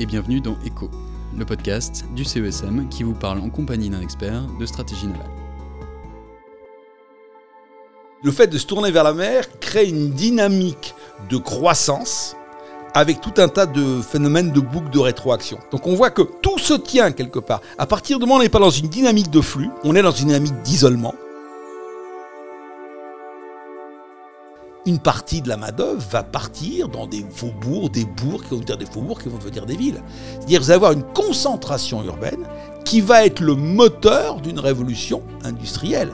et bienvenue dans ECHO, le podcast du CESM qui vous parle en compagnie d'un expert de stratégie navale. Le fait de se tourner vers la mer crée une dynamique de croissance avec tout un tas de phénomènes de boucles de rétroaction. Donc on voit que tout se tient quelque part. À partir du moment où on n'est pas dans une dynamique de flux, on est dans une dynamique d'isolement. Une partie de la main-d'œuvre va partir dans des faubourgs, des bourgs qui vont devenir des faubourgs qui vont devenir des villes. C'est-à-dire vous allez avoir une concentration urbaine qui va être le moteur d'une révolution industrielle.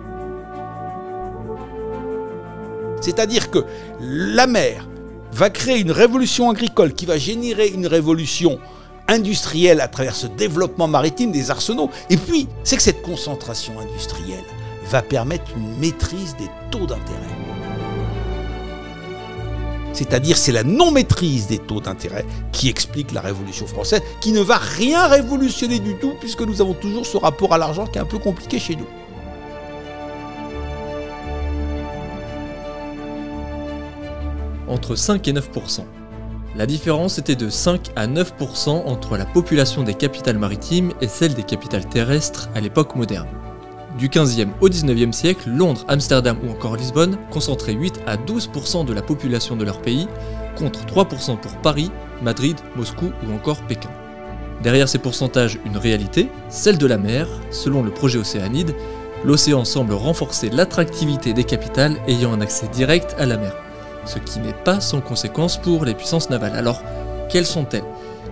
C'est-à-dire que la mer va créer une révolution agricole qui va générer une révolution industrielle à travers ce développement maritime des arsenaux. Et puis, c'est que cette concentration industrielle va permettre une maîtrise des taux d'intérêt. C'est-à-dire c'est la non-maîtrise des taux d'intérêt qui explique la Révolution française, qui ne va rien révolutionner du tout, puisque nous avons toujours ce rapport à l'argent qui est un peu compliqué chez nous. entre 5 et 9% La différence était de 5 à 9% entre la population des capitales maritimes et celle des capitales terrestres à l'époque moderne. Du 15e au 19e siècle, Londres, Amsterdam ou encore Lisbonne concentraient 8 à 12% de la population de leur pays, contre 3% pour Paris, Madrid, Moscou ou encore Pékin. Derrière ces pourcentages, une réalité, celle de la mer, selon le projet Océanide, l'océan semble renforcer l'attractivité des capitales ayant un accès direct à la mer ce qui n'est pas sans conséquence pour les puissances navales. Alors, quelles sont-elles?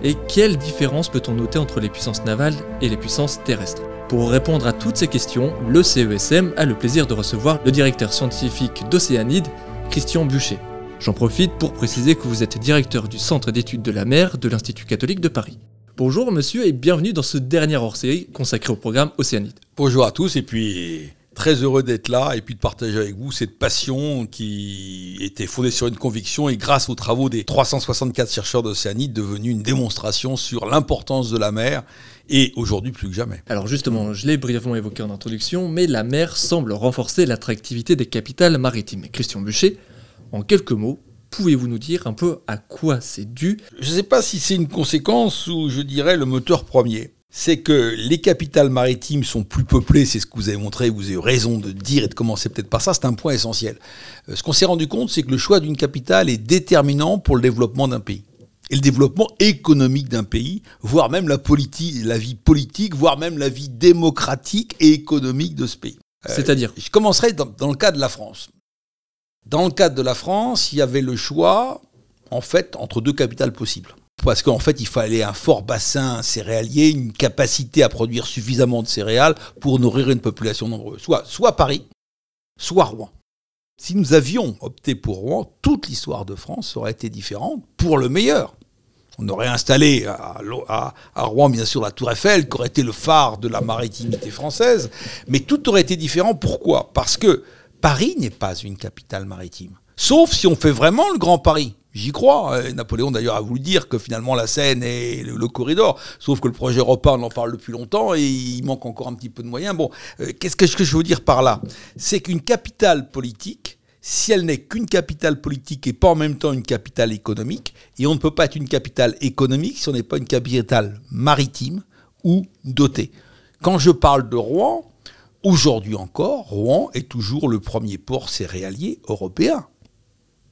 Et quelle différence peut-on noter entre les puissances navales et les puissances terrestres? Pour répondre à toutes ces questions, le CESM a le plaisir de recevoir le directeur scientifique d'Océanide, Christian Buchet. J'en profite pour préciser que vous êtes directeur du Centre d'études de la mer de l'Institut catholique de Paris. Bonjour monsieur et bienvenue dans ce dernier hors-série consacré au programme Océanide. Bonjour à tous et puis très heureux d'être là et puis de partager avec vous cette passion qui était fondée sur une conviction et grâce aux travaux des 364 chercheurs d'Océanie devenue une démonstration sur l'importance de la mer et aujourd'hui plus que jamais. Alors justement, je l'ai brièvement évoqué en introduction, mais la mer semble renforcer l'attractivité des capitales maritimes. Christian Buchet, en quelques mots, pouvez-vous nous dire un peu à quoi c'est dû? Je ne sais pas si c'est une conséquence ou je dirais le moteur premier c'est que les capitales maritimes sont plus peuplées, c'est ce que vous avez montré, vous avez eu raison de dire et de commencer peut-être par ça, c'est un point essentiel. Euh, ce qu'on s'est rendu compte, c'est que le choix d'une capitale est déterminant pour le développement d'un pays. Et le développement économique d'un pays, voire même la, la vie politique, voire même la vie démocratique et économique de ce pays. Euh, C'est-à-dire Je commencerai dans, dans le cas de la France. Dans le cadre de la France, il y avait le choix, en fait, entre deux capitales possibles parce qu'en fait, il fallait un fort bassin céréalier, une capacité à produire suffisamment de céréales pour nourrir une population nombreuse. Soit, soit Paris, soit Rouen. Si nous avions opté pour Rouen, toute l'histoire de France aurait été différente pour le meilleur. On aurait installé à, Rouen, bien sûr, la Tour Eiffel, qui aurait été le phare de la maritimité française, mais tout aurait été différent. Pourquoi? Parce que Paris n'est pas une capitale maritime. Sauf si on fait vraiment le Grand Paris. J'y crois. Hein. Napoléon d'ailleurs a voulu dire que finalement la Seine est le, corridor. Sauf que le projet européen, on en parle depuis longtemps et il manque encore un petit peu de moyens. Bon, euh, qu'est-ce que je veux dire par là? C'est qu'une capitale politique, si elle n'est qu'une capitale politique et pas en même temps une capitale économique, et on ne peut pas être une capitale économique si on n'est pas une capitale maritime ou dotée. Quand je parle de Rouen, aujourd'hui encore, Rouen est toujours le premier port céréalier européen.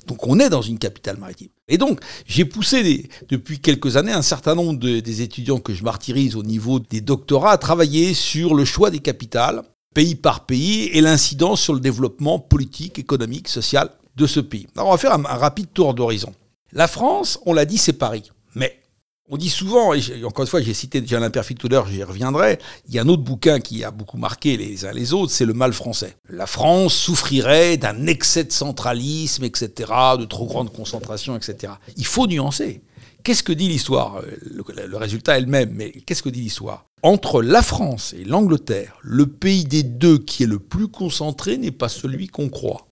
Donc on est dans une capitale maritime. Et donc j'ai poussé depuis quelques années un certain nombre des étudiants que je martyrise au niveau des doctorats à travailler sur le choix des capitales, pays par pays, et l'incidence sur le développement politique, économique, social de ce pays. Alors on va faire un rapide tour d'horizon. La France, on l'a dit, c'est Paris. Mais on dit souvent, et encore une fois, j'ai cité déjà l'imperfect tout l'heure, j'y reviendrai, il y a un autre bouquin qui a beaucoup marqué les uns les autres, c'est le mal français. La France souffrirait d'un excès de centralisme, etc., de trop grande concentration, etc. Il faut nuancer. Qu'est-ce que dit l'histoire le, le, résultat est le même, mais qu'est-ce que dit l'histoire? Entre la France et l'Angleterre, le pays des deux qui est le plus concentré n'est pas celui qu'on croit.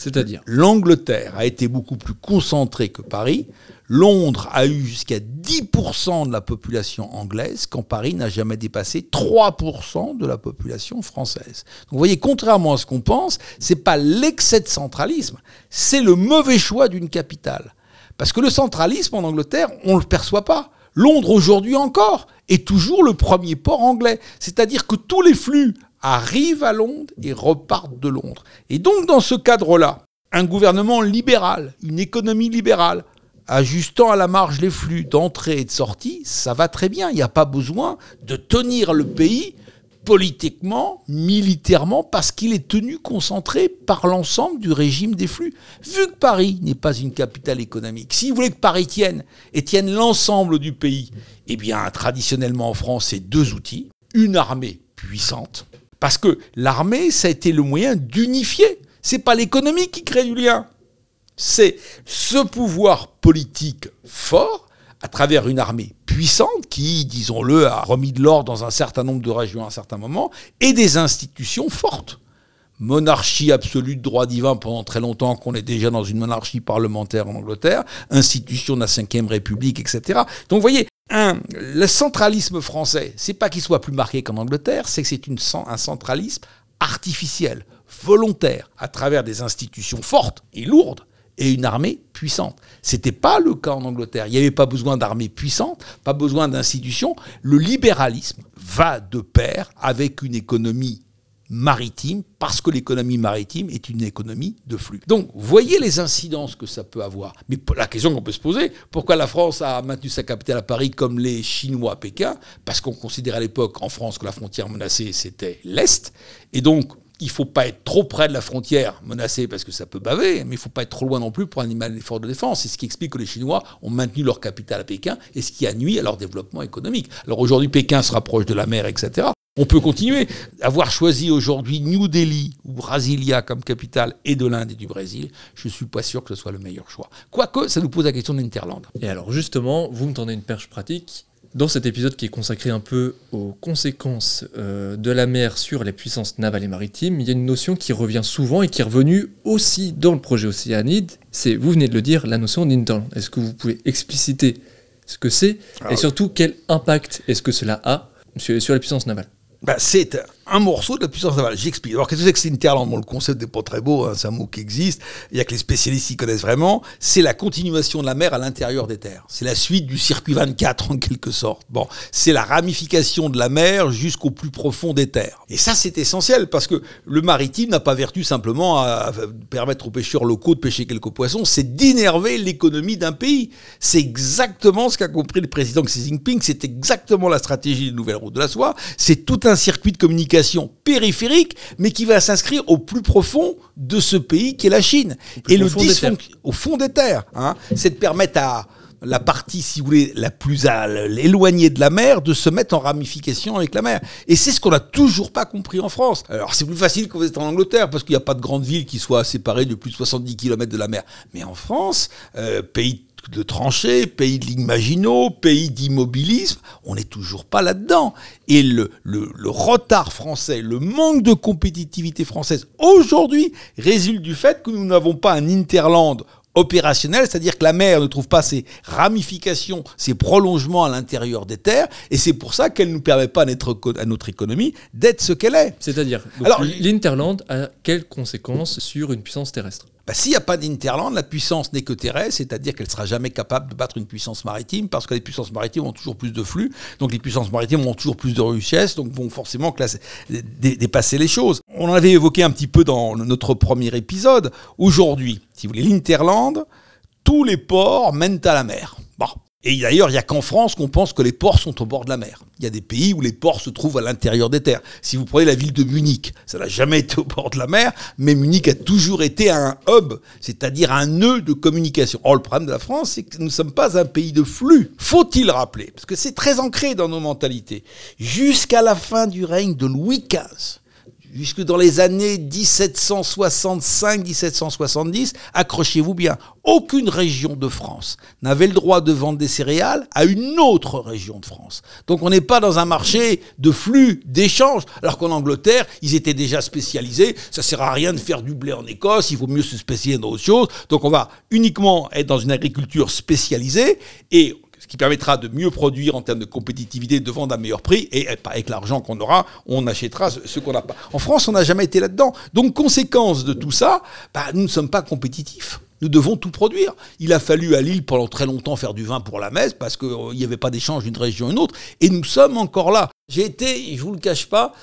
C'est-à-dire L'Angleterre a été beaucoup plus concentrée que Paris. Londres a eu jusqu'à 10% de la population anglaise, quand Paris n'a jamais dépassé 3% de la population française. Donc vous voyez, contrairement à ce qu'on pense, c'est pas l'excès de centralisme, c'est le mauvais choix d'une capitale. Parce que le centralisme en Angleterre, on ne le perçoit pas. Londres aujourd'hui encore est toujours le premier port anglais. C'est-à-dire que tous les flux arrivent à Londres et repartent de Londres. Et donc dans ce cadre-là, un gouvernement libéral, une économie libérale, ajustant à la marge les flux d'entrée et de sortie, ça va très bien. Il n'y a pas besoin de tenir le pays politiquement, militairement, parce qu'il est tenu concentré par l'ensemble du régime des flux. Vu que Paris n'est pas une capitale économique, si vous voulez que Paris tienne et tienne l'ensemble du pays, eh bien, traditionnellement en France, c'est deux outils. Une armée puissante, parce que l'armée, ça a été le moyen d'unifier. C'est pas l'économie qui crée du lien. C'est ce pouvoir politique fort à travers une armée puissante qui, disons-le, a remis de l'ordre dans un certain nombre de régions à un certain moment, et des institutions fortes. Monarchie absolue droit divin pendant très longtemps, qu'on est déjà dans une monarchie parlementaire en Angleterre, institution de la Ve République, etc. Donc vous voyez, le centralisme français, c'est pas qu'il soit plus marqué qu'en Angleterre, c'est que c'est un centralisme artificiel, volontaire, à travers des institutions fortes et lourdes, et une armée puissante. C'était pas le cas en Angleterre. Il n'y avait pas besoin d'armée puissante, pas besoin d'institutions. Le libéralisme va de pair avec une économie maritime, parce que l'économie maritime est une économie de flux. Donc, voyez les incidences que ça peut avoir. Mais la question qu'on peut se poser, pourquoi la France a maintenu sa capitale à Paris comme les Chinois à Pékin? Parce qu'on considérait à l'époque en France que la frontière menacée, c'était l'Est. Et donc, il ne faut pas être trop près de la frontière menacée parce que ça peut baver, mais il ne faut pas être trop loin non plus pour animer l'effort de défense. C'est ce qui explique que les Chinois ont maintenu leur capitale à Pékin et ce qui a nuit à leur développement économique. Alors aujourd'hui, Pékin se rapproche de la mer, etc. On peut continuer. Avoir choisi aujourd'hui New Delhi ou Brasilia comme capitale et de l'Inde et du Brésil, je ne suis pas sûr que ce soit le meilleur choix. Quoique, ça nous pose la question de l'Interland. Et alors justement, vous me tendez une perche pratique. Dans cet épisode qui est consacré un peu aux conséquences euh, de la mer sur les puissances navales et maritimes, il y a une notion qui revient souvent et qui est revenue aussi dans le projet Océanide, c'est, vous venez de le dire, la notion d'Interland. Est-ce que vous pouvez expliciter ce que c'est? Et surtout quel impact est-ce que cela a sur, sur les puissances navales? Bah, c'est un morceau de la puissance navale. J'explique. Alors, qu'est-ce que c'est que c'est Interland Bon, le concept n'est pas très beau, hein, c'est un mot qui existe. Il y a que les spécialistes qui connaissent vraiment. C'est la continuation de la mer à l'intérieur des terres. C'est la suite du circuit 24, en quelque sorte. Bon, c'est la ramification de la mer jusqu'au plus profond des terres. Et ça, c'est essentiel parce que le maritime n'a pas vertu simplement à permettre aux pêcheurs locaux de pêcher quelques poissons, c'est d'énerver l'économie d'un pays. C'est exactement ce qu'a compris le président Xi Jinping. C'est exactement la stratégie des nouvelles routes de la soie. C'est tout un circuit de communication périphérique, mais qui va s'inscrire au plus profond de ce pays qui est la Chine. Et le dysfonction au fond des terres, hein, c'est de permettre à la partie, si vous voulez, la plus éloignée de la mer, de se mettre en ramification avec la mer. Et c'est ce qu'on n'a toujours pas compris en France. Alors c'est plus facile quand vous êtes en Angleterre, parce qu'il n'y a pas de grande ville qui soit séparée de plus de 70 km de la mer. Mais en France, euh, pays de tranchées, pays de lignes Maginot, pays d'immobilisme, on n'est toujours pas là-dedans. Et le, le, le, retard français, le manque de compétitivité française aujourd'hui résulte du fait que nous n'avons pas un Interland opérationnel, c'est-à-dire que la mer ne trouve pas ses ramifications, ses prolongements à l'intérieur des terres, et c'est pour ça qu'elle ne nous permet pas à notre, à notre économie d'être ce qu'elle est. C'est-à-dire, l'Interland a quelles conséquences sur une puissance terrestre? Bah, s'il n'y a pas d'Interland, la puissance n'est que terrestre, c'est-à-dire qu'elle ne sera jamais capable de battre une puissance maritime, parce que les puissances maritimes ont toujours plus de flux, donc les puissances maritimes ont toujours plus de richesse, donc vont forcément dépasser les choses. On en avait évoqué un petit peu dans notre premier épisode. Aujourd'hui, si vous voulez, l'Interland, tous les ports mènent à la mer. Et d'ailleurs, il n'y a qu'en France qu'on pense que les ports sont au bord de la mer. Il y a des pays où les ports se trouvent à l'intérieur des terres. Si vous prenez la ville de Munich, ça n'a jamais été au bord de la mer, mais Munich a toujours été un hub, c'est-à-dire un nœud de communication. Or, le problème de la France, c'est que nous ne sommes pas un pays de flux. Faut-il rappeler, parce que c'est très ancré dans nos mentalités, jusqu'à la fin du règne de Louis XV, jusque dans les années 1765-1770, accrochez-vous bien, aucune région de France n'avait le droit de vendre des céréales à une autre région de France. Donc on n'est pas dans un marché de flux, d'échange, alors qu'en Angleterre, ils étaient déjà spécialisés, ça sert à rien de faire du blé en Écosse, il vaut mieux se spécialiser dans autre chose, donc on va uniquement être dans une agriculture spécialisée, et qui permettra de mieux produire en termes de compétitivité, de vendre à meilleur prix, et avec l'argent qu'on aura, on achètera ce qu'on n'a pas. En France, on n'a jamais été là-dedans. Donc, conséquence de tout ça, bah, nous ne sommes pas compétitifs. Nous devons tout produire. Il a fallu à Lille pendant très longtemps faire du vin pour la messe parce qu'il n'y avait pas d'échange d'une région à une autre. Et nous sommes encore là. J'ai été, je vous le cache pas,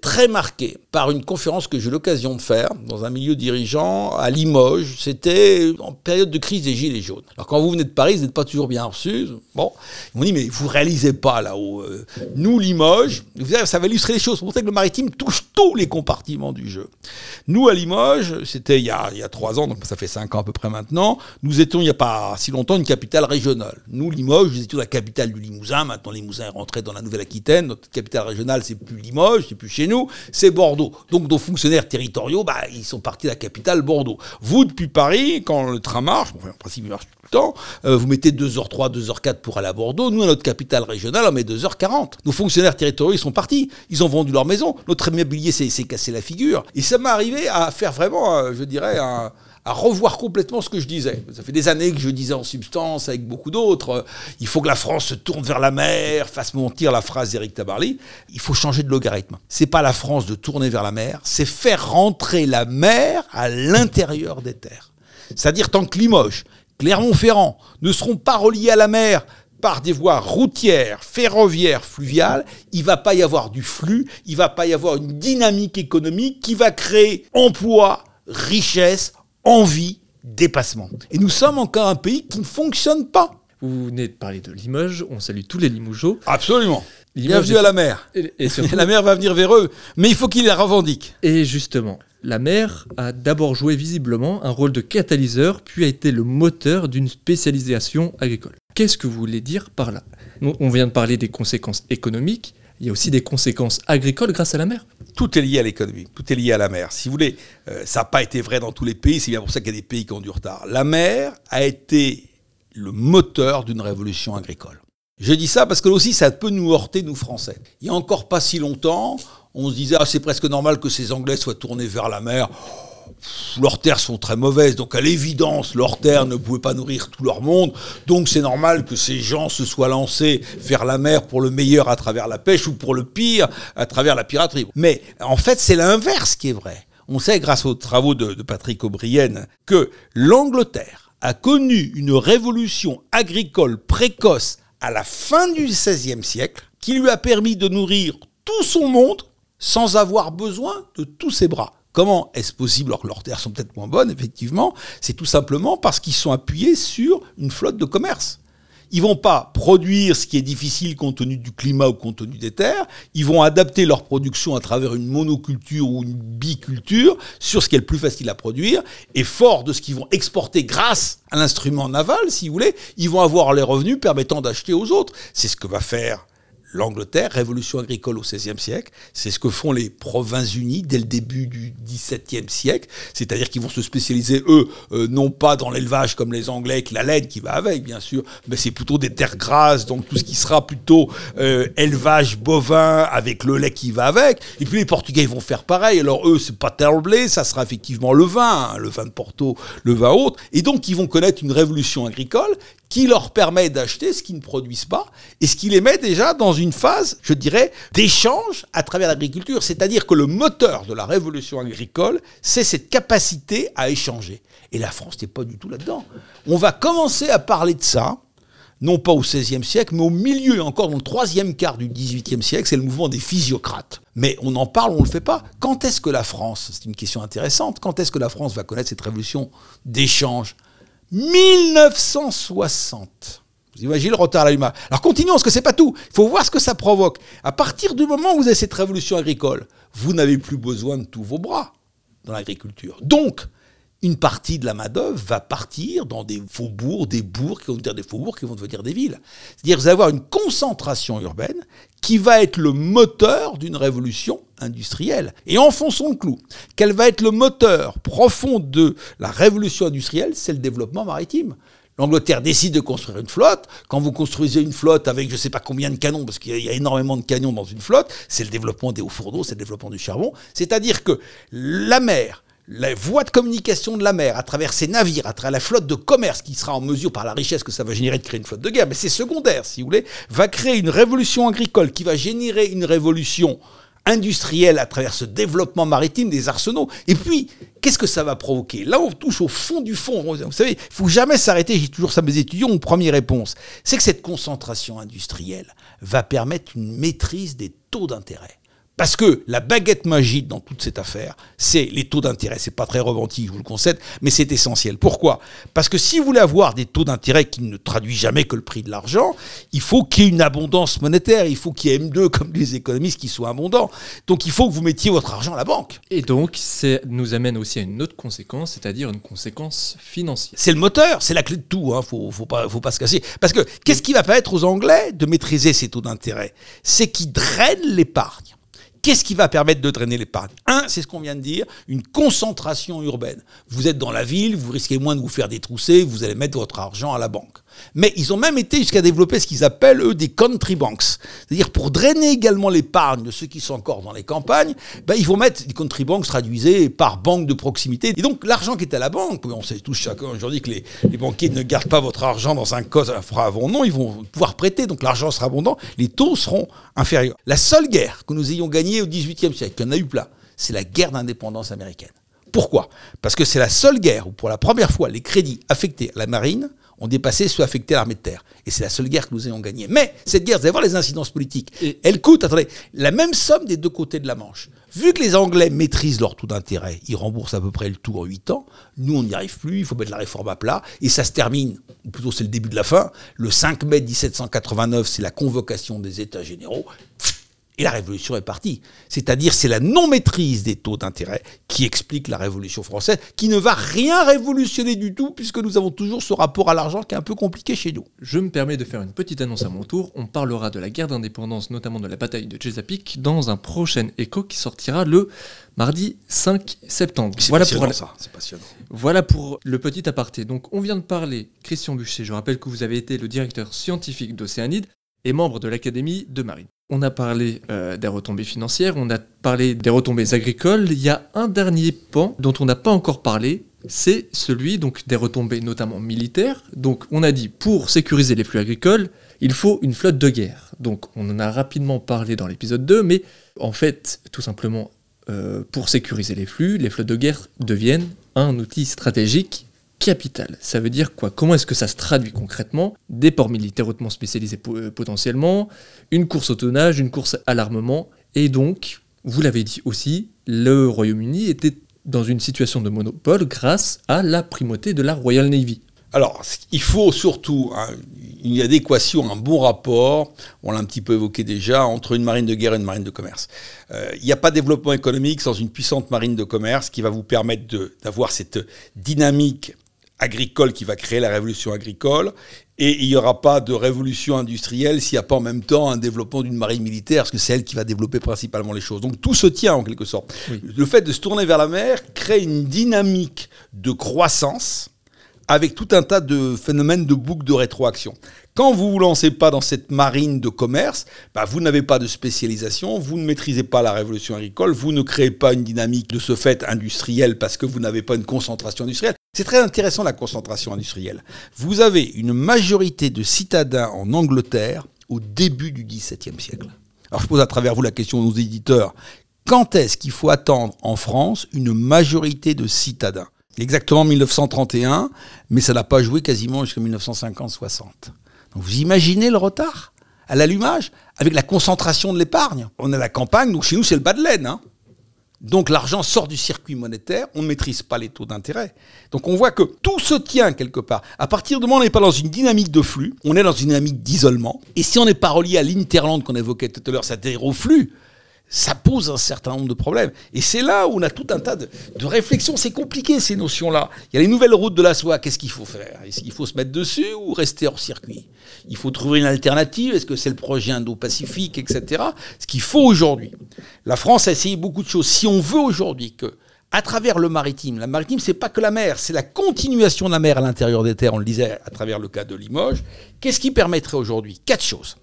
très marqué par une conférence que j'ai eu l'occasion de faire dans un milieu dirigeant à Limoges. C'était en période de crise des Gilets jaunes. Alors quand vous venez de Paris, vous n'êtes pas toujours bien reçus. Bon, ils m'ont dit, mais vous réalisez pas là-haut. Euh, nous, Limoges, ça va illustrer les choses, pour que le maritime touche tous les compartiments du jeu. Nous, à Limoges, c'était il, il y a trois ans, donc ça fait cinq ans à peu près maintenant, nous étions il n'y a pas si longtemps une capitale régionale. Nous, Limoges, nous étions la capitale du Limousin. Maintenant, Limousin est rentré dans la Nouvelle-Aquitaine capitale régionale, c'est plus Limoges, c'est plus chez nous, c'est Bordeaux. Donc nos fonctionnaires territoriaux, bah, ils sont partis de la capitale Bordeaux. Vous, depuis Paris, quand le train marche, en principe il marche tout le temps, euh, vous mettez 2h03, 2h04 pour aller à Bordeaux. Nous, à notre capitale régionale, on met 2h40. Nos fonctionnaires territoriaux, ils sont partis. Ils ont vendu leur maison. Notre immobilier s'est cassé la figure. Et ça m'est arrivé à faire vraiment, euh, je dirais, un à revoir complètement ce que je disais. Ça fait des années que je disais en substance avec beaucoup d'autres, il faut que la France se tourne vers la mer, fasse mentir la phrase d'Éric Tabarly. Il faut changer de logarithme. C'est pas la France de tourner vers la mer, c'est faire rentrer la mer à l'intérieur des terres. C'est-à-dire tant que Limoges, Clermont-Ferrand ne seront pas reliés à la mer par des voies routières, ferroviaires, fluviales, il va pas y avoir du flux, il va pas y avoir une dynamique économique qui va créer emploi, richesse, envie, dépassement. Et nous sommes encore un pays qui ne fonctionne pas. Vous venez de parler de Limoges, on salue tous les Limougeaux. Absolument. Bienvenue à la mer. Et, la mer va venir vers eux, mais il faut qu'ils la revendiquent. Et justement, la mer a d'abord joué visiblement un rôle de catalyseur, puis a été le moteur d'une spécialisation agricole. Qu'est-ce que vous voulez dire par là? On vient de parler des conséquences économiques, il y a aussi des conséquences agricoles grâce à la mer. Tout est lié à l'économie, tout est lié à la mer. Si vous voulez, euh, ça n'a pas été vrai dans tous les pays, c'est bien pour ça qu'il y a des pays qui ont du retard. La mer a été le moteur d'une révolution agricole. Je dis ça parce que là aussi, ça peut nous heurter, nous Français. Il y a encore pas si longtemps, on se disait, ah, c'est presque normal que ces Anglais soient tournés vers la mer leurs terres sont très mauvaises, donc à l'évidence, leurs terres ne pouvaient pas nourrir tout leur monde, donc c'est normal que ces gens se soient lancés vers la mer pour le meilleur à travers la pêche ou pour le pire à travers la piraterie. Mais en fait, c'est l'inverse qui est vrai. On sait, grâce aux travaux de, de Patrick O'Brien, que l'Angleterre a connu une révolution agricole précoce à la fin du XVIe siècle qui lui a permis de nourrir tout son monde sans avoir besoin de tous ses bras. Comment est-ce possible alors que leurs terres sont peut-être moins bonnes, effectivement C'est tout simplement parce qu'ils sont appuyés sur une flotte de commerce. Ils vont pas produire ce qui est difficile compte tenu du climat ou compte tenu des terres. Ils vont adapter leur production à travers une monoculture ou une biculture sur ce qui est le plus facile à produire. Et fort de ce qu'ils vont exporter grâce à l'instrument naval, si vous voulez, ils vont avoir les revenus permettant d'acheter aux autres. C'est ce que va faire l'Angleterre, révolution agricole au XVIe siècle, c'est ce que font les Provinces-Unies dès le début du XVIIe siècle, c'est-à-dire qu'ils vont se spécialiser, eux, euh, non pas dans l'élevage comme les Anglais, avec la laine qui va avec, bien sûr, mais c'est plutôt des terres grasses, donc tout ce qui sera plutôt euh, élevage bovin avec le lait qui va avec. Et puis les Portugais vont faire pareil. Alors eux, c'est pas terre blé, ça sera effectivement le vin, hein, le vin de Porto, le vin autre. Et donc ils vont connaître une révolution agricole qui leur permet d'acheter ce qu'ils ne produisent pas et ce qui les met déjà dans une phase, je dirais, d'échange à travers l'agriculture. C'est-à-dire que le moteur de la révolution agricole, c'est cette capacité à échanger. Et la France n'est pas du tout là-dedans. On va commencer à parler de ça, non pas au XVIe siècle, mais au milieu, encore dans le troisième quart du XVIIIe siècle, c'est le mouvement des physiocrates. Mais on en parle, on ne le fait pas. Quand est-ce que la France, c'est une question intéressante, quand est-ce que la France va connaître cette révolution d'échange 1960. Vous imaginez le retard à l'allumage. Alors continuons, parce que c'est pas tout. Il faut voir ce que ça provoque. À partir du moment où vous avez cette révolution agricole, vous n'avez plus besoin de tous vos bras dans l'agriculture. Donc, une partie de la main-d'œuvre va partir dans des faubourgs, des bourgs qui vont devenir des faubourgs qui vont devenir des villes. C'est-à-dire vous allez avoir une concentration urbaine qui va être le moteur d'une révolution industrielle. Et enfonçons le clou. Quel va être le moteur profond de la révolution industrielle C'est le développement maritime. L'Angleterre décide de construire une flotte. Quand vous construisez une flotte avec je ne sais pas combien de canons, parce qu'il y a énormément de canons dans une flotte, c'est le développement des hauts fourneaux, c'est le développement du charbon. C'est-à-dire que la mer, la voie de communication de la mer, à travers ces navires, à travers la flotte de commerce qui sera en mesure, par la richesse que ça va générer, de créer une flotte de guerre, mais c'est secondaire, si vous voulez, va créer une révolution agricole qui va générer une révolution industrielle à travers ce développement maritime des arsenaux. Et puis, qu'est-ce que ça va provoquer? Là, on touche au fond du fond. Vous savez, il faut jamais s'arrêter. J'ai toujours ça mes étudiants. Mon première réponse, c'est que cette concentration industrielle va permettre une maîtrise des taux d'intérêt. Parce que la baguette magique dans toute cette affaire, c'est les taux d'intérêt. C'est pas très romantique, je vous le concède, mais c'est essentiel. Pourquoi? Parce que si vous voulez avoir des taux d'intérêt qui ne traduisent jamais que le prix de l'argent, il faut qu'il y ait une abondance monétaire. Il faut qu'il y ait M2, comme les économistes, qui soient abondants. Donc il faut que vous mettiez votre argent à la banque. Et donc, ça nous amène aussi à une autre conséquence, c'est-à-dire une conséquence financière. C'est le moteur, c'est la clé de tout. Hein. Faut, faut pas, faut pas se casser. Parce que qu'est-ce qui va permettre aux Anglais de maîtriser ces taux d'intérêt? C'est qu'ils drainent l'épargne. Qu'est-ce qui va permettre de drainer l'épargne Un, c'est ce qu'on vient de dire, une concentration urbaine. Vous êtes dans la ville, vous risquez moins de vous faire détrousser, vous allez mettre votre argent à la banque. Mais ils ont même été jusqu'à développer ce qu'ils appellent, eux, des country banks. C'est-à-dire, pour drainer également l'épargne de ceux qui sont encore dans les campagnes, ben, ils vont mettre des country banks traduisés par banque de proximité. Et donc, l'argent qui est à la banque, on sait tous chacun aujourd'hui que les, banquiers ne gardent pas votre argent dans un coffre abondant, ils vont pouvoir prêter, donc l'argent sera abondant, les taux seront inférieurs. La seule guerre que nous ayons gagnée au XVIIIe siècle, qu'il y en a eu plein, c'est la guerre d'indépendance américaine. Pourquoi? Parce que c'est la seule guerre où, pour la première fois, les crédits affectés à la marine ont dépassé ceux affectés à l'armée de terre. Et c'est la seule guerre que nous ayons gagnée. Mais cette guerre, vous allez voir les incidences politiques, elle coûte, attendez, la même somme des deux côtés de la Manche. Vu que les Anglais maîtrisent leur taux d'intérêt, ils remboursent à peu près le tout en 8 ans, nous on n'y arrive plus, il faut mettre la réforme à plat, et ça se termine, ou plutôt c'est le début de la fin, le 5 mai 1789, c'est la convocation des États généraux, et la révolution est partie. C'est-à-dire, c'est la non-maîtrise des taux d'intérêt qui explique la révolution française, qui ne va rien révolutionner du tout, puisque nous avons toujours ce rapport à l'argent qui est un peu compliqué chez nous. Je me permets de faire une petite annonce à mon tour. On parlera de la guerre d'indépendance, notamment de la bataille de Chesapeake, dans un prochain écho qui sortira le mardi 5 septembre. Voilà pour ça, c'est passionnant. Voilà pour le petit aparté. Donc, on vient de parler, Christian Buchet, je rappelle que vous avez été le directeur scientifique d'Océanide et membre de l'Académie de Marine. On a parlé euh, des retombées financières, on a parlé des retombées agricoles. Il y a un dernier pan dont on n'a pas encore parlé, c'est celui des retombées notamment militaires. Donc on a dit pour sécuriser les flux agricoles, il faut une flotte de guerre. Donc on en a rapidement parlé dans l'épisode 2, mais en fait, tout simplement, euh, pour sécuriser les flux, les flottes de guerre deviennent un outil stratégique capital. Ça veut dire quoi? Comment est-ce que ça se traduit concrètement? Des ports militaires hautement spécialisés euh, potentiellement, une course au tonnage, une course à l'armement, et donc, vous l'avez dit aussi, le Royaume-Uni était dans une situation de monopole grâce à la primauté de la Royal Navy. Alors, il faut surtout une adéquation, un bon rapport, on l'a un petit peu évoqué déjà, entre une marine de guerre et une marine de commerce. Euh, il n'y a pas de développement économique sans une puissante marine de commerce qui va vous permettre d'avoir cette dynamique agricole qui va créer la révolution agricole. Et il n'y aura pas de révolution industrielle s'il n'y a pas en même temps un développement d'une marine militaire, parce que c'est elle qui va développer principalement les choses. Donc tout se tient en quelque sorte. Le fait de se tourner vers la mer crée une dynamique de croissance avec tout un tas de phénomènes de boucles de rétroaction. Quand vous ne vous lancez pas dans cette marine de commerce, bah vous n'avez pas de spécialisation, vous ne maîtrisez pas la révolution agricole, vous ne créez pas une dynamique de ce fait industrielle parce que vous n'avez pas une concentration industrielle. C'est très intéressant la concentration industrielle. Vous avez une majorité de citadins en Angleterre au début du XVIIe siècle. Alors je pose à travers vous la question aux éditeurs. Quand est-ce qu'il faut attendre en France une majorité de citadins? Exactement 1931, mais ça n'a pas joué quasiment jusqu'en 1950-60. Donc vous imaginez le retard? À l'allumage? Avec la concentration de l'épargne? On à la campagne, donc chez nous c'est le bas de laine. Hein. Donc l'argent sort du circuit monétaire, on ne maîtrise pas les taux d'intérêt. Donc on voit que tout se tient quelque part. À partir du moment où on n'est pas dans une dynamique de flux, on est dans une dynamique d'isolement. Et si on n'est pas relié à l'interland qu'on évoquait tout à l'heure, c'est-à-dire au flux, ça pose un certain nombre de problèmes. Et c'est là où on a tout un tas de, réflexions. C'est compliqué ces notions-là. Il y a les nouvelles routes de la soie. Qu'est-ce qu'il faut faire? Est-ce qu'il faut se mettre dessus ou rester hors circuit? Il faut trouver une alternative. Est-ce que c'est le projet Indo-Pacifique, etc. Ce qu'il faut aujourd'hui. La France a essayé beaucoup de choses. Si on veut aujourd'hui que à travers le maritime. La maritime, c'est pas que la mer, c'est la continuation de la mer à l'intérieur des terres. On le disait à travers le cas de Limoges. Qu'est-ce qui permettrait aujourd'hui? Quatre choses.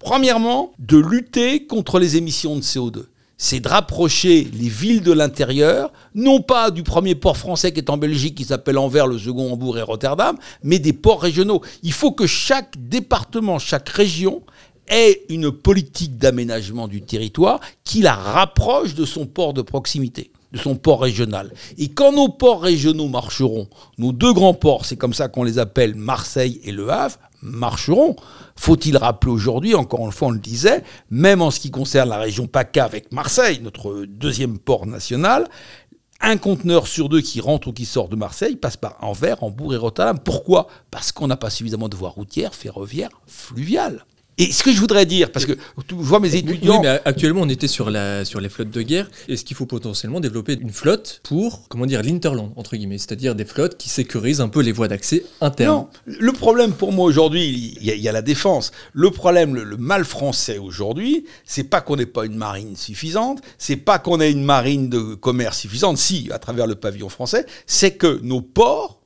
Premièrement, de lutter contre les émissions de CO2. C'est de rapprocher les villes de l'intérieur, non pas du premier port français qui est en Belgique, qui s'appelle Anvers, le second Hambourg et Rotterdam, mais des ports régionaux. Il faut que chaque département, chaque région ait une politique d'aménagement du territoire qui la rapproche de son port de proximité de son port régional. Et quand nos ports régionaux marcheront, nos deux grands ports, c'est comme ça qu'on les appelle Marseille et Le Havre, marcheront. Faut-il rappeler aujourd'hui, encore une fois on le disait, même en ce qui concerne la région PACA avec Marseille, notre deuxième port national, un conteneur sur deux qui rentre ou qui sort de Marseille passe par Anvers, Hambourg et Rotterdam. Pourquoi? Parce qu'on n'a pas suffisamment de voies routières, ferroviaires, fluviales. Et ce que je voudrais dire, parce que je vois mes étudiants. Oui, mais actuellement, on était sur, la, sur les flottes de guerre. Est-ce qu'il faut potentiellement développer une flotte pour, comment dire, l'interland, entre guillemets, c'est-à-dire des flottes qui sécurisent un peu les voies d'accès internes Non, le problème pour moi aujourd'hui, il y, a la défense. Le problème, le, mal français aujourd'hui, c'est pas qu'on n'ait pas une marine suffisante, c'est pas qu'on ait une marine de commerce suffisante, si, à travers le pavillon français, c'est que nos ports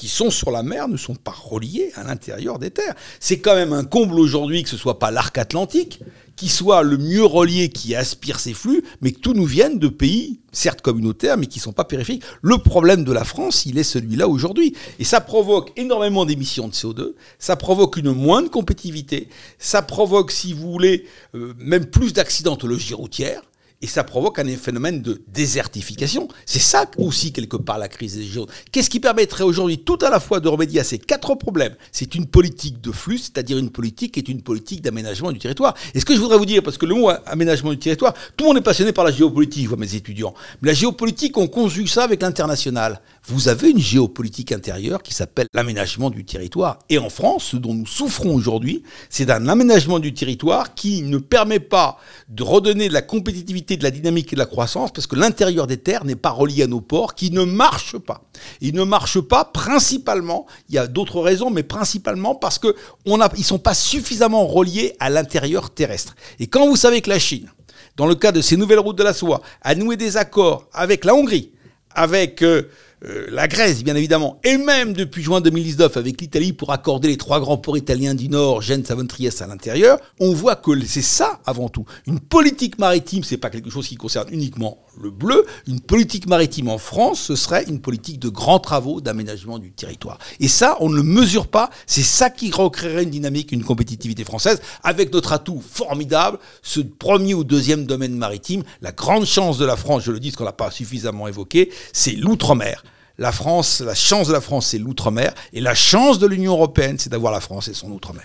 qui sont sur la mer ne sont pas reliés à l'intérieur des terres. C'est quand même un comble aujourd'hui que ce soit pas l'arc atlantique qui soit le mieux relié, qui aspire ces flux, mais que tout nous vienne de pays, certes communautaires, mais qui ne sont pas périphériques. Le problème de la France, il est celui-là aujourd'hui. Et ça provoque énormément d'émissions de CO2, ça provoque une moindre compétitivité, ça provoque, si vous voulez, euh, même plus d'accidentologie routière, et ça provoque un phénomène de désertification. C'est ça aussi, quelque part, la crise des Gilets Qu'est-ce qui permettrait aujourd'hui tout à la fois de remédier à ces quatre problèmes? C'est une politique de flux, c'est-à-dire une politique qui est une politique d'aménagement du territoire. Et ce que je voudrais vous dire, parce que le mot aménagement du territoire, tout le monde est passionné par la géopolitique, vois mes étudiants. Mais la géopolitique, on conjugue ça avec l'international. Vous avez une géopolitique intérieure qui s'appelle l'aménagement du territoire. Et en France, ce dont nous souffrons aujourd'hui, c'est d'un aménagement du territoire qui ne permet pas de redonner de la compétitivité de la dynamique et de la croissance parce que l'intérieur des terres n'est pas relié à nos ports qui ne marchent pas. Ils ne marchent pas principalement, il y a d'autres raisons, mais principalement parce qu'ils ne sont pas suffisamment reliés à l'intérieur terrestre. Et quand vous savez que la Chine, dans le cas de ces nouvelles routes de la soie, a noué des accords avec la Hongrie, avec... Euh, euh, la Grèce, bien évidemment, et même depuis juin 2019 avec l'Italie pour accorder les trois grands ports italiens du Nord, Gênes, Savone, à l'intérieur, on voit que c'est ça avant tout. Une politique maritime, c'est pas quelque chose qui concerne uniquement le bleu. Une politique maritime en France, ce serait une politique de grands travaux d'aménagement du territoire. Et ça, on ne le mesure pas. C'est ça qui recréerait une dynamique, une compétitivité française, avec notre atout formidable, ce premier ou deuxième domaine maritime. La grande chance de la France, je le dis, ce qu'on n'a pas suffisamment évoqué, c'est l'outre-mer la France, la chance de la France, c'est l'outre-mer, et la chance de l'Union européenne, c'est d'avoir la France et son outre-mer.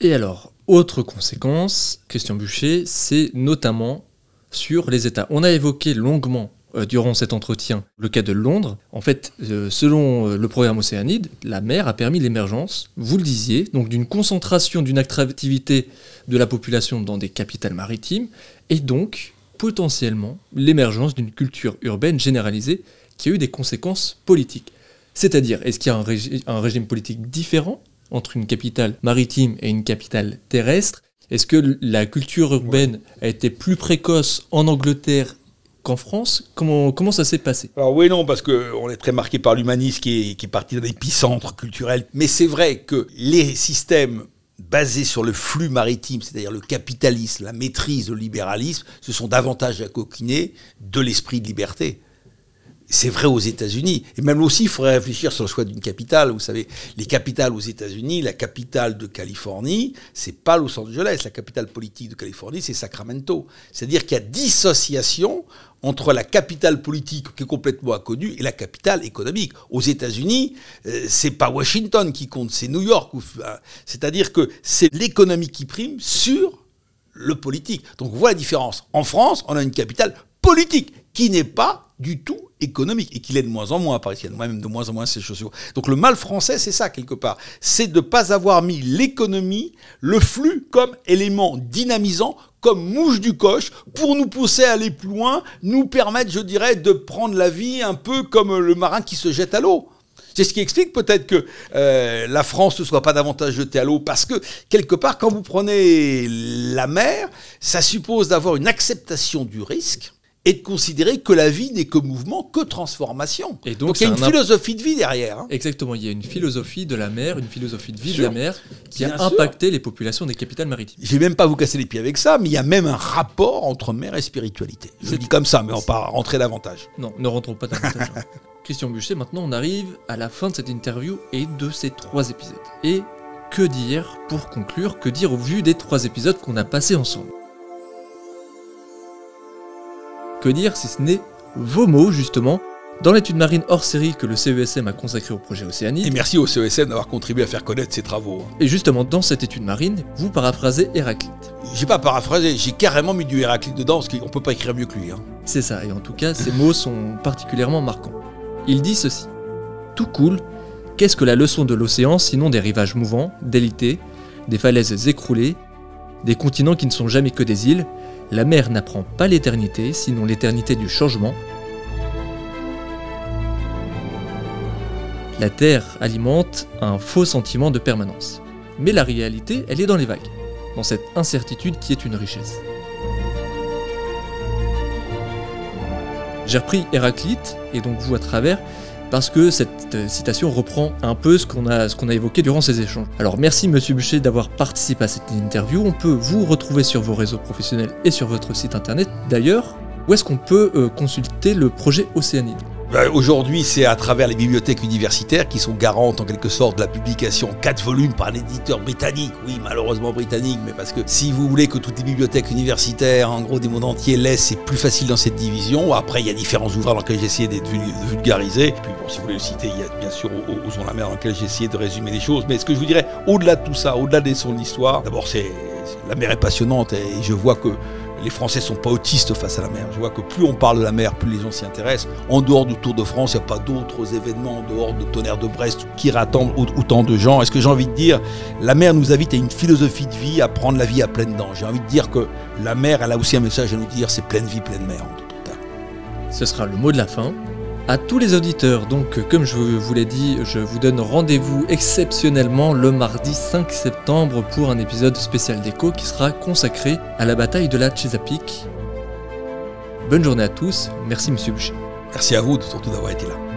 Et alors, autre conséquence, Christian Boucher, c'est notamment sur les États. On a évoqué longuement euh, durant cet entretien le cas de Londres. En fait, euh, selon euh, le programme Océanide, la mer a permis l'émergence, vous le disiez, donc d'une concentration d'une attractivité de la population dans des capitales maritimes, et donc potentiellement l'émergence d'une culture urbaine généralisée qui a eu des conséquences politiques. C'est-à-dire, est-ce qu'il y a un, régime politique différent entre une capitale maritime et une capitale terrestre? Est-ce que la culture urbaine a été plus précoce en Angleterre qu'en France? Comment, comment ça s'est passé? Alors oui non, parce qu'on est très marqué par l'humanisme qui est, qui est parti d'un épicentre culturel. Mais c'est vrai que les systèmes basés sur le flux maritime, c'est-à-dire le capitalisme, la maîtrise, le libéralisme, ce sont davantage à coquiner de l'esprit de liberté. C'est vrai aux États-Unis. Et même aussi, il faudrait réfléchir sur le choix d'une capitale. Vous savez, les capitales aux États-Unis, la capitale de Californie, c'est pas Los Angeles. La capitale politique de Californie, c'est Sacramento. C'est-à-dire qu'il y a dissociation entre la capitale politique qui est complètement inconnue et la capitale économique. Aux États-Unis, euh, c'est pas Washington qui compte, c'est New York. C'est-à-dire que c'est l'économie qui prime sur le politique. Donc, on voit la différence. En France, on a une capitale politique qui n'est pas du tout économique et qu'il est de moins en moins parisien, même de moins en moins ces sociaux. Donc le mal français, c'est ça quelque part, c'est de ne pas avoir mis l'économie, le flux comme élément dynamisant, comme mouche du coche, pour nous pousser à aller plus loin, nous permettre, je dirais, de prendre la vie un peu comme le marin qui se jette à l'eau. C'est ce qui explique peut-être que euh, la France ne soit pas davantage jetée à l'eau, parce que quelque part, quand vous prenez la mer, ça suppose d'avoir une acceptation du risque et de considérer que la vie n'est que mouvement, que transformation. Et donc, il y a une philosophie de vie derrière. Hein. Exactement, il y a une philosophie de la mer, une philosophie de vie de la mer qui a impacté les populations des capitales maritimes. Je vais même pas vous casser les pieds avec ça, mais il y a même un rapport entre mer et spiritualité. Je dis comme ça, mais on va pas rentrer davantage. Non, ne rentrons pas davantage. Christian Buchet, maintenant on arrive à la fin de cette interview et de ces trois épisodes. Et que dire pour conclure Que dire au vu des trois épisodes qu'on a passés ensemble? Que dire si ce n'est vos mots justement dans l'étude marine hors série que le CESM a consacrée au projet Océanie. Et merci au CESM d'avoir contribué à faire connaître ses travaux. Et justement, dans cette étude marine, vous paraphrasez Héraclite. J'ai pas paraphrasé, j'ai carrément mis du Héraclite dedans, parce qu'on peut pas écrire mieux que lui. Hein. C'est ça, et en tout cas, ces mots sont particulièrement marquants. Il dit ceci Tout coule, qu'est-ce que la leçon de l'océan sinon des rivages mouvants, délités, des falaises écroulées, des continents qui ne sont jamais que des îles La mer n'apprend pas l'éternité, sinon l'éternité du changement, La Terre alimente un faux sentiment de permanence. Mais la réalité, elle est dans les vagues, dans cette incertitude qui est une richesse. J'ai repris Héraclite, et donc vous à travers, parce que cette euh, citation reprend un peu ce qu'on a, évoqué durant ces échanges. Alors merci Monsieur Boucher d'avoir participé à cette interview. On peut vous retrouver sur vos réseaux professionnels et sur votre site internet. D'ailleurs, où est-ce qu'on peut euh, consulter le projet Océanide? Aujourd'hui, c'est à travers les bibliothèques universitaires qui sont garantes en quelque sorte de la publication en 4 volumes par un éditeur britannique. Oui, malheureusement britannique, mais parce que si vous voulez que toutes les bibliothèques universitaires, en gros des mondes entiers, laissent, c'est plus facile dans cette division. Après, il y a différents ouvrages dans lesquels j'ai essayé d'être vulgarisé. Puis bon, si vous voulez le citer, il y a bien sûr Osons la mer dans lequel j'ai essayé de résumer les choses. Mais ce que je vous dirais, au-delà de tout ça, au-delà des sons de l'histoire, d'abord c'est la mer est passionnante et je vois que les Français sont pas autistes face à la mer. Je vois que plus on parle de la mer, plus les gens s'y intéressent. En dehors du Tour de France, il n'y a pas d'autres événements en dehors de Tonnerre de Brest qui rassemblent autant de gens. Est-ce que j'ai envie de dire, la mer nous invite à une philosophie de vie, à prendre la vie à pleines dents. J'ai envie de dire que la mer, elle a aussi un message à nous dire, c'est pleine vie, pleine mer en d'autres termes. Ce sera le mot de la fin. À tous les auditeurs, donc comme je vous l'ai dit, je vous donne rendez-vous exceptionnellement le mardi 5 septembre pour un épisode spécial d'écho qui sera consacré à la bataille de la Chesapeake. Bonne journée à tous, merci Monsieur Boucher. Merci à vous surtout d'avoir été là.